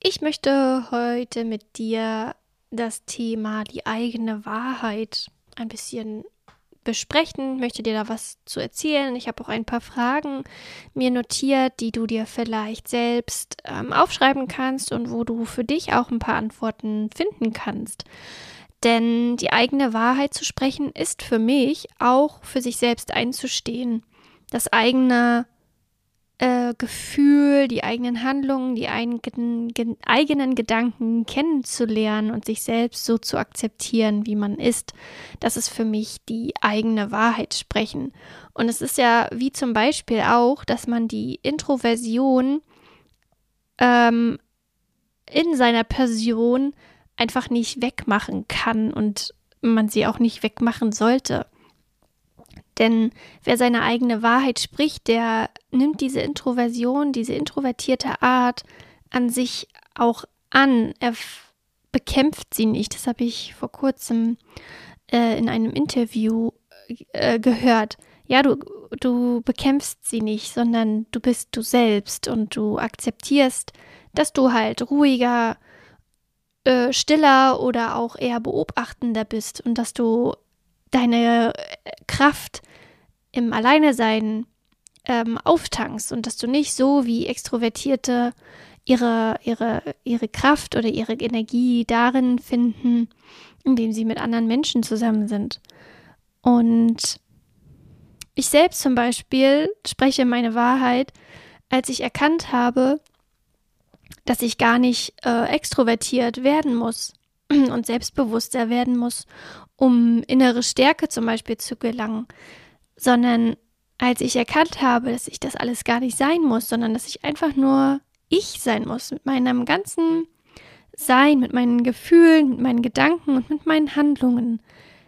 Ich möchte heute mit dir das Thema die eigene Wahrheit ein bisschen besprechen, möchte dir da was zu erzählen. Ich habe auch ein paar Fragen mir notiert, die du dir vielleicht selbst ähm, aufschreiben kannst und wo du für dich auch ein paar Antworten finden kannst. Denn die eigene Wahrheit zu sprechen ist für mich auch für sich selbst einzustehen, das eigene äh, Gefühl, die eigenen Handlungen, die eigenen, ge eigenen Gedanken kennenzulernen und sich selbst so zu akzeptieren, wie man ist. Das ist für mich die eigene Wahrheit sprechen. Und es ist ja wie zum Beispiel auch, dass man die Introversion ähm, in seiner Person einfach nicht wegmachen kann und man sie auch nicht wegmachen sollte. Denn wer seine eigene Wahrheit spricht, der nimmt diese Introversion, diese introvertierte Art an sich auch an. Er bekämpft sie nicht. Das habe ich vor kurzem äh, in einem Interview äh, gehört. Ja, du, du bekämpfst sie nicht, sondern du bist du selbst und du akzeptierst, dass du halt ruhiger, äh, stiller oder auch eher beobachtender bist und dass du deine äh, Kraft im Alleinesein ähm, auftankst und dass du nicht so wie Extrovertierte ihre, ihre, ihre Kraft oder ihre Energie darin finden, indem sie mit anderen Menschen zusammen sind. Und ich selbst zum Beispiel spreche meine Wahrheit, als ich erkannt habe, dass ich gar nicht äh, extrovertiert werden muss und selbstbewusster werden muss, um innere Stärke zum Beispiel zu gelangen, sondern als ich erkannt habe, dass ich das alles gar nicht sein muss, sondern dass ich einfach nur ich sein muss, mit meinem ganzen Sein, mit meinen Gefühlen, mit meinen Gedanken und mit meinen Handlungen,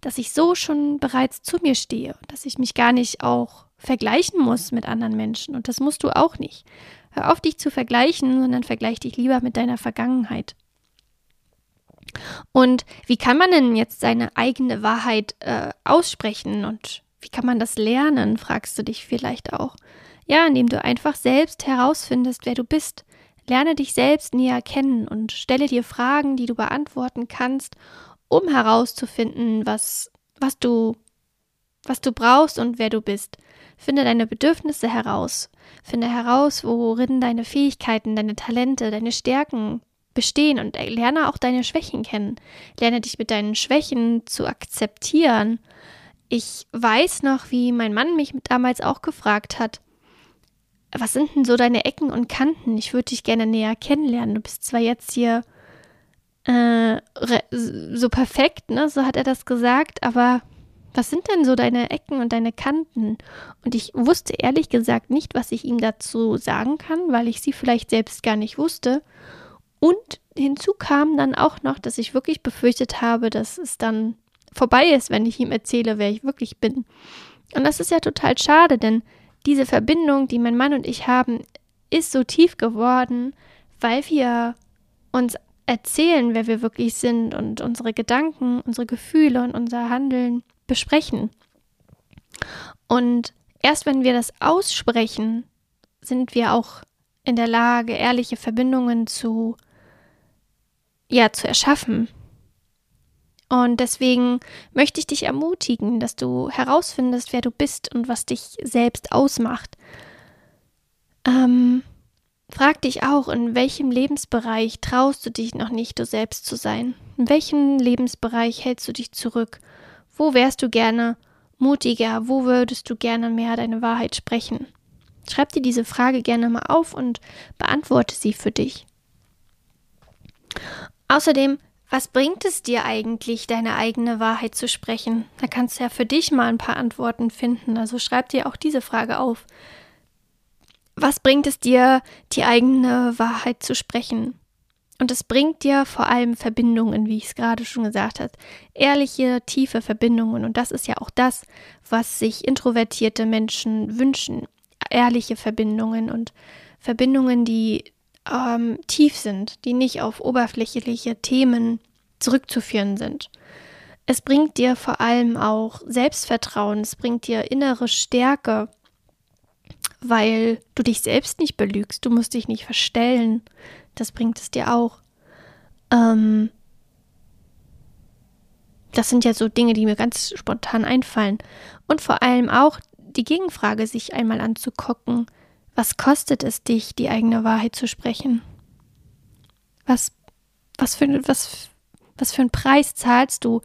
dass ich so schon bereits zu mir stehe, dass ich mich gar nicht auch vergleichen muss mit anderen Menschen. Und das musst du auch nicht. Hör auf, dich zu vergleichen, sondern vergleich dich lieber mit deiner Vergangenheit. Und wie kann man denn jetzt seine eigene Wahrheit äh, aussprechen und wie kann man das lernen, fragst du dich vielleicht auch. Ja, indem du einfach selbst herausfindest, wer du bist. Lerne dich selbst näher kennen und stelle dir Fragen, die du beantworten kannst, um herauszufinden, was, was du, was du brauchst und wer du bist. Finde deine Bedürfnisse heraus. Finde heraus, worin deine Fähigkeiten, deine Talente, deine Stärken bestehen und lerne auch deine Schwächen kennen. Lerne dich mit deinen Schwächen zu akzeptieren. Ich weiß noch, wie mein Mann mich damals auch gefragt hat, was sind denn so deine Ecken und Kanten? Ich würde dich gerne näher kennenlernen. Du bist zwar jetzt hier äh, so perfekt, ne? So hat er das gesagt, aber was sind denn so deine Ecken und deine Kanten? Und ich wusste ehrlich gesagt nicht, was ich ihm dazu sagen kann, weil ich sie vielleicht selbst gar nicht wusste. Und hinzu kam dann auch noch, dass ich wirklich befürchtet habe, dass es dann vorbei ist, wenn ich ihm erzähle, wer ich wirklich bin. Und das ist ja total schade, denn diese Verbindung, die mein Mann und ich haben, ist so tief geworden, weil wir uns erzählen, wer wir wirklich sind und unsere Gedanken, unsere Gefühle und unser Handeln besprechen. Und erst wenn wir das aussprechen, sind wir auch in der Lage, ehrliche Verbindungen zu ja, zu erschaffen. Und deswegen möchte ich dich ermutigen, dass du herausfindest, wer du bist und was dich selbst ausmacht. Ähm, frag dich auch, in welchem Lebensbereich traust du dich noch nicht, du selbst zu sein? In welchem Lebensbereich hältst du dich zurück? Wo wärst du gerne mutiger? Wo würdest du gerne mehr deine Wahrheit sprechen? Schreib dir diese Frage gerne mal auf und beantworte sie für dich. Außerdem, was bringt es dir eigentlich, deine eigene Wahrheit zu sprechen? Da kannst du ja für dich mal ein paar Antworten finden. Also schreib dir auch diese Frage auf. Was bringt es dir, die eigene Wahrheit zu sprechen? Und es bringt dir vor allem Verbindungen, wie ich es gerade schon gesagt habe. Ehrliche, tiefe Verbindungen. Und das ist ja auch das, was sich introvertierte Menschen wünschen. Ehrliche Verbindungen und Verbindungen, die ähm, tief sind, die nicht auf oberflächliche Themen zurückzuführen sind. Es bringt dir vor allem auch Selbstvertrauen, es bringt dir innere Stärke, weil du dich selbst nicht belügst, du musst dich nicht verstellen. Das bringt es dir auch. Ähm, das sind ja so Dinge, die mir ganz spontan einfallen. Und vor allem auch die Gegenfrage, sich einmal anzugucken. Was kostet es dich, die eigene Wahrheit zu sprechen? Was, was, für, was, was für einen Preis zahlst du,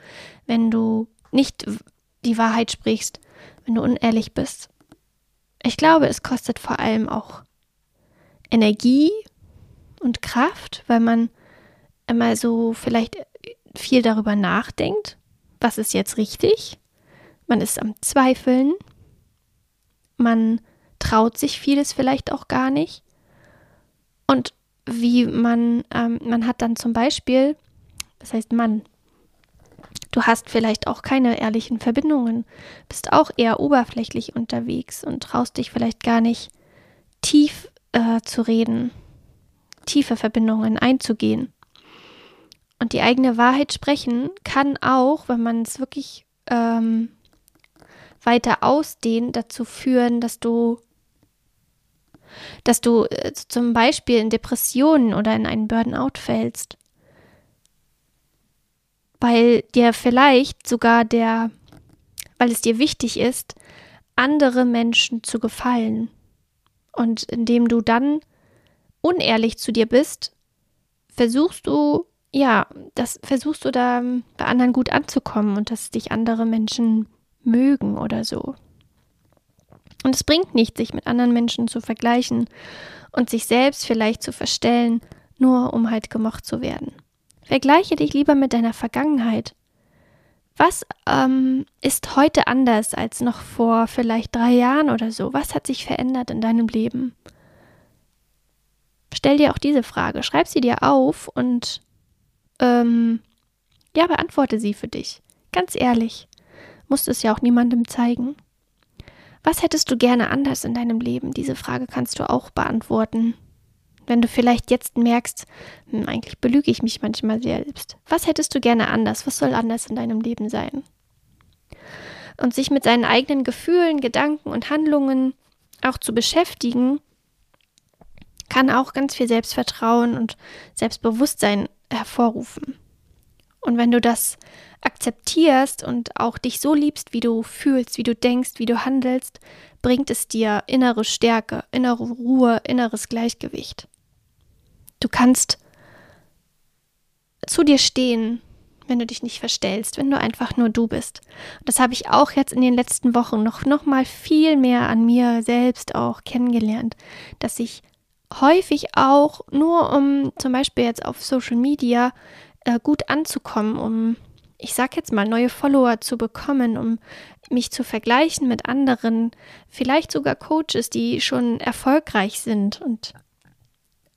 wenn du nicht die Wahrheit sprichst, wenn du unehrlich bist? Ich glaube, es kostet vor allem auch Energie und Kraft, weil man immer so vielleicht viel darüber nachdenkt, was ist jetzt richtig. Man ist am Zweifeln. Man traut sich vieles vielleicht auch gar nicht. Und wie man, ähm, man hat dann zum Beispiel, das heißt Mann, du hast vielleicht auch keine ehrlichen Verbindungen, bist auch eher oberflächlich unterwegs und traust dich vielleicht gar nicht tief äh, zu reden tiefe Verbindungen einzugehen. Und die eigene Wahrheit sprechen kann auch, wenn man es wirklich ähm, weiter ausdehnt, dazu führen, dass du, dass du äh, zum Beispiel in Depressionen oder in einen Burnout fällst. Weil dir vielleicht sogar der, weil es dir wichtig ist, andere Menschen zu gefallen. Und indem du dann unehrlich zu dir bist, versuchst du, ja, das versuchst du da bei anderen gut anzukommen und dass dich andere Menschen mögen oder so. Und es bringt nichts, sich mit anderen Menschen zu vergleichen und sich selbst vielleicht zu verstellen, nur um halt gemocht zu werden. Vergleiche dich lieber mit deiner Vergangenheit. Was ähm, ist heute anders als noch vor vielleicht drei Jahren oder so? Was hat sich verändert in deinem Leben? stell dir auch diese Frage, schreib sie dir auf und ähm, ja, beantworte sie für dich. Ganz ehrlich. Musst es ja auch niemandem zeigen. Was hättest du gerne anders in deinem Leben? Diese Frage kannst du auch beantworten. Wenn du vielleicht jetzt merkst, hm, eigentlich belüge ich mich manchmal selbst. Was hättest du gerne anders? Was soll anders in deinem Leben sein? Und sich mit seinen eigenen Gefühlen, Gedanken und Handlungen auch zu beschäftigen, kann auch ganz viel Selbstvertrauen und Selbstbewusstsein hervorrufen. Und wenn du das akzeptierst und auch dich so liebst, wie du fühlst, wie du denkst, wie du handelst, bringt es dir innere Stärke, innere Ruhe, inneres Gleichgewicht. Du kannst zu dir stehen, wenn du dich nicht verstellst, wenn du einfach nur du bist. Und das habe ich auch jetzt in den letzten Wochen noch, noch mal viel mehr an mir selbst auch kennengelernt, dass ich häufig auch nur um zum Beispiel jetzt auf Social Media äh, gut anzukommen, um, ich sag jetzt mal, neue Follower zu bekommen, um mich zu vergleichen mit anderen, vielleicht sogar Coaches, die schon erfolgreich sind. Und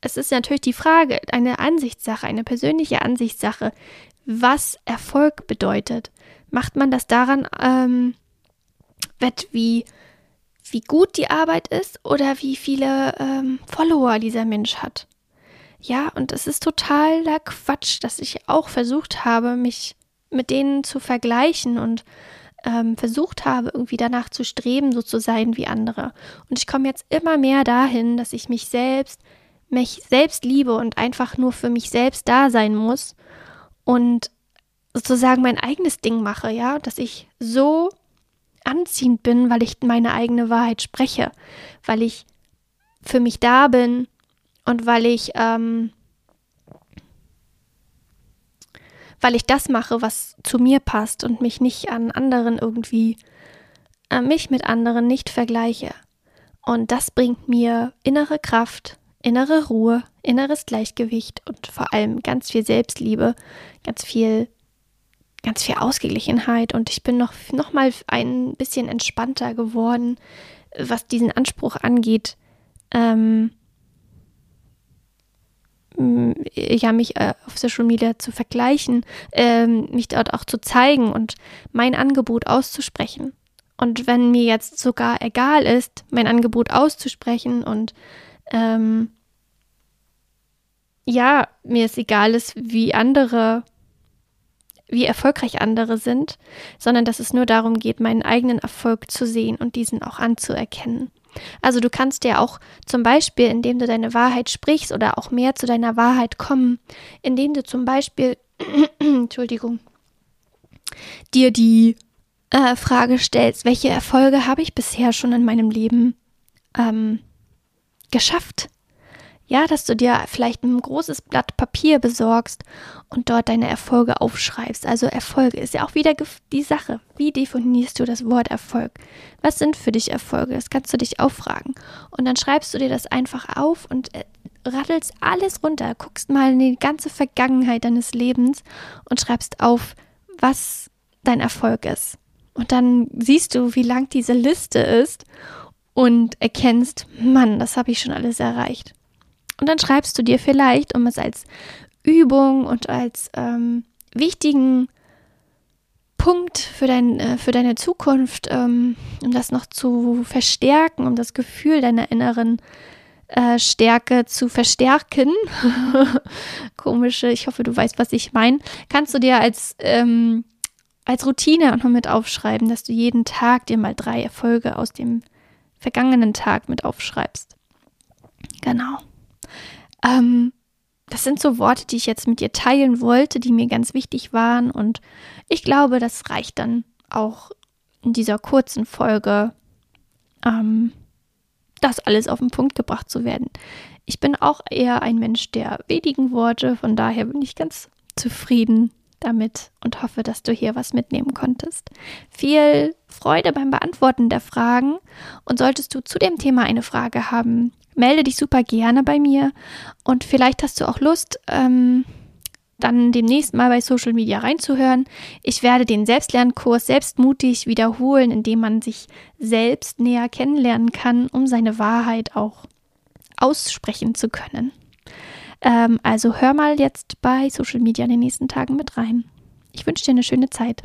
es ist natürlich die Frage, eine Ansichtssache, eine persönliche Ansichtssache, was Erfolg bedeutet. Macht man das daran ähm, wett, wie wie gut die Arbeit ist oder wie viele ähm, Follower dieser Mensch hat. Ja, und es ist totaler Quatsch, dass ich auch versucht habe, mich mit denen zu vergleichen und ähm, versucht habe, irgendwie danach zu streben, so zu sein wie andere. Und ich komme jetzt immer mehr dahin, dass ich mich selbst, mich selbst liebe und einfach nur für mich selbst da sein muss und sozusagen mein eigenes Ding mache, ja, dass ich so anziehend bin, weil ich meine eigene Wahrheit spreche, weil ich für mich da bin und weil ich, ähm, weil ich das mache, was zu mir passt und mich nicht an anderen irgendwie, äh, mich mit anderen nicht vergleiche. Und das bringt mir innere Kraft, innere Ruhe, inneres Gleichgewicht und vor allem ganz viel Selbstliebe, ganz viel ganz viel Ausgeglichenheit und ich bin noch, noch mal ein bisschen entspannter geworden, was diesen Anspruch angeht, ähm, ja, mich äh, auf Social Media zu vergleichen, äh, mich dort auch zu zeigen und mein Angebot auszusprechen. Und wenn mir jetzt sogar egal ist, mein Angebot auszusprechen und ähm, ja, mir ist egal ist, wie andere, wie erfolgreich andere sind, sondern dass es nur darum geht, meinen eigenen Erfolg zu sehen und diesen auch anzuerkennen. Also du kannst ja auch zum Beispiel, indem du deine Wahrheit sprichst oder auch mehr zu deiner Wahrheit kommen, indem du zum Beispiel, Entschuldigung, dir die äh, Frage stellst, welche Erfolge habe ich bisher schon in meinem Leben ähm, geschafft? Ja, dass du dir vielleicht ein großes Blatt Papier besorgst und dort deine Erfolge aufschreibst. Also Erfolge ist ja auch wieder die Sache. Wie definierst du das Wort Erfolg? Was sind für dich Erfolge? Das kannst du dich auch fragen. Und dann schreibst du dir das einfach auf und äh, rattelst alles runter, guckst mal in die ganze Vergangenheit deines Lebens und schreibst auf, was dein Erfolg ist. Und dann siehst du, wie lang diese Liste ist und erkennst, Mann, das habe ich schon alles erreicht. Und dann schreibst du dir vielleicht, um es als Übung und als ähm, wichtigen Punkt für, dein, äh, für deine Zukunft, ähm, um das noch zu verstärken, um das Gefühl deiner inneren äh, Stärke zu verstärken. Komische, ich hoffe, du weißt, was ich meine. Kannst du dir als, ähm, als Routine auch noch mit aufschreiben, dass du jeden Tag dir mal drei Erfolge aus dem vergangenen Tag mit aufschreibst. Genau. Ähm, das sind so Worte, die ich jetzt mit dir teilen wollte, die mir ganz wichtig waren. Und ich glaube, das reicht dann auch in dieser kurzen Folge, ähm, das alles auf den Punkt gebracht zu werden. Ich bin auch eher ein Mensch der wenigen Worte, von daher bin ich ganz zufrieden damit und hoffe, dass du hier was mitnehmen konntest. Viel Freude beim Beantworten der Fragen und solltest du zu dem Thema eine Frage haben, melde dich super gerne bei mir und vielleicht hast du auch Lust, ähm, dann demnächst mal bei Social Media reinzuhören. Ich werde den Selbstlernkurs selbstmutig wiederholen, indem man sich selbst näher kennenlernen kann, um seine Wahrheit auch aussprechen zu können. Ähm, also hör mal jetzt bei Social Media in den nächsten Tagen mit rein. Ich wünsche dir eine schöne Zeit.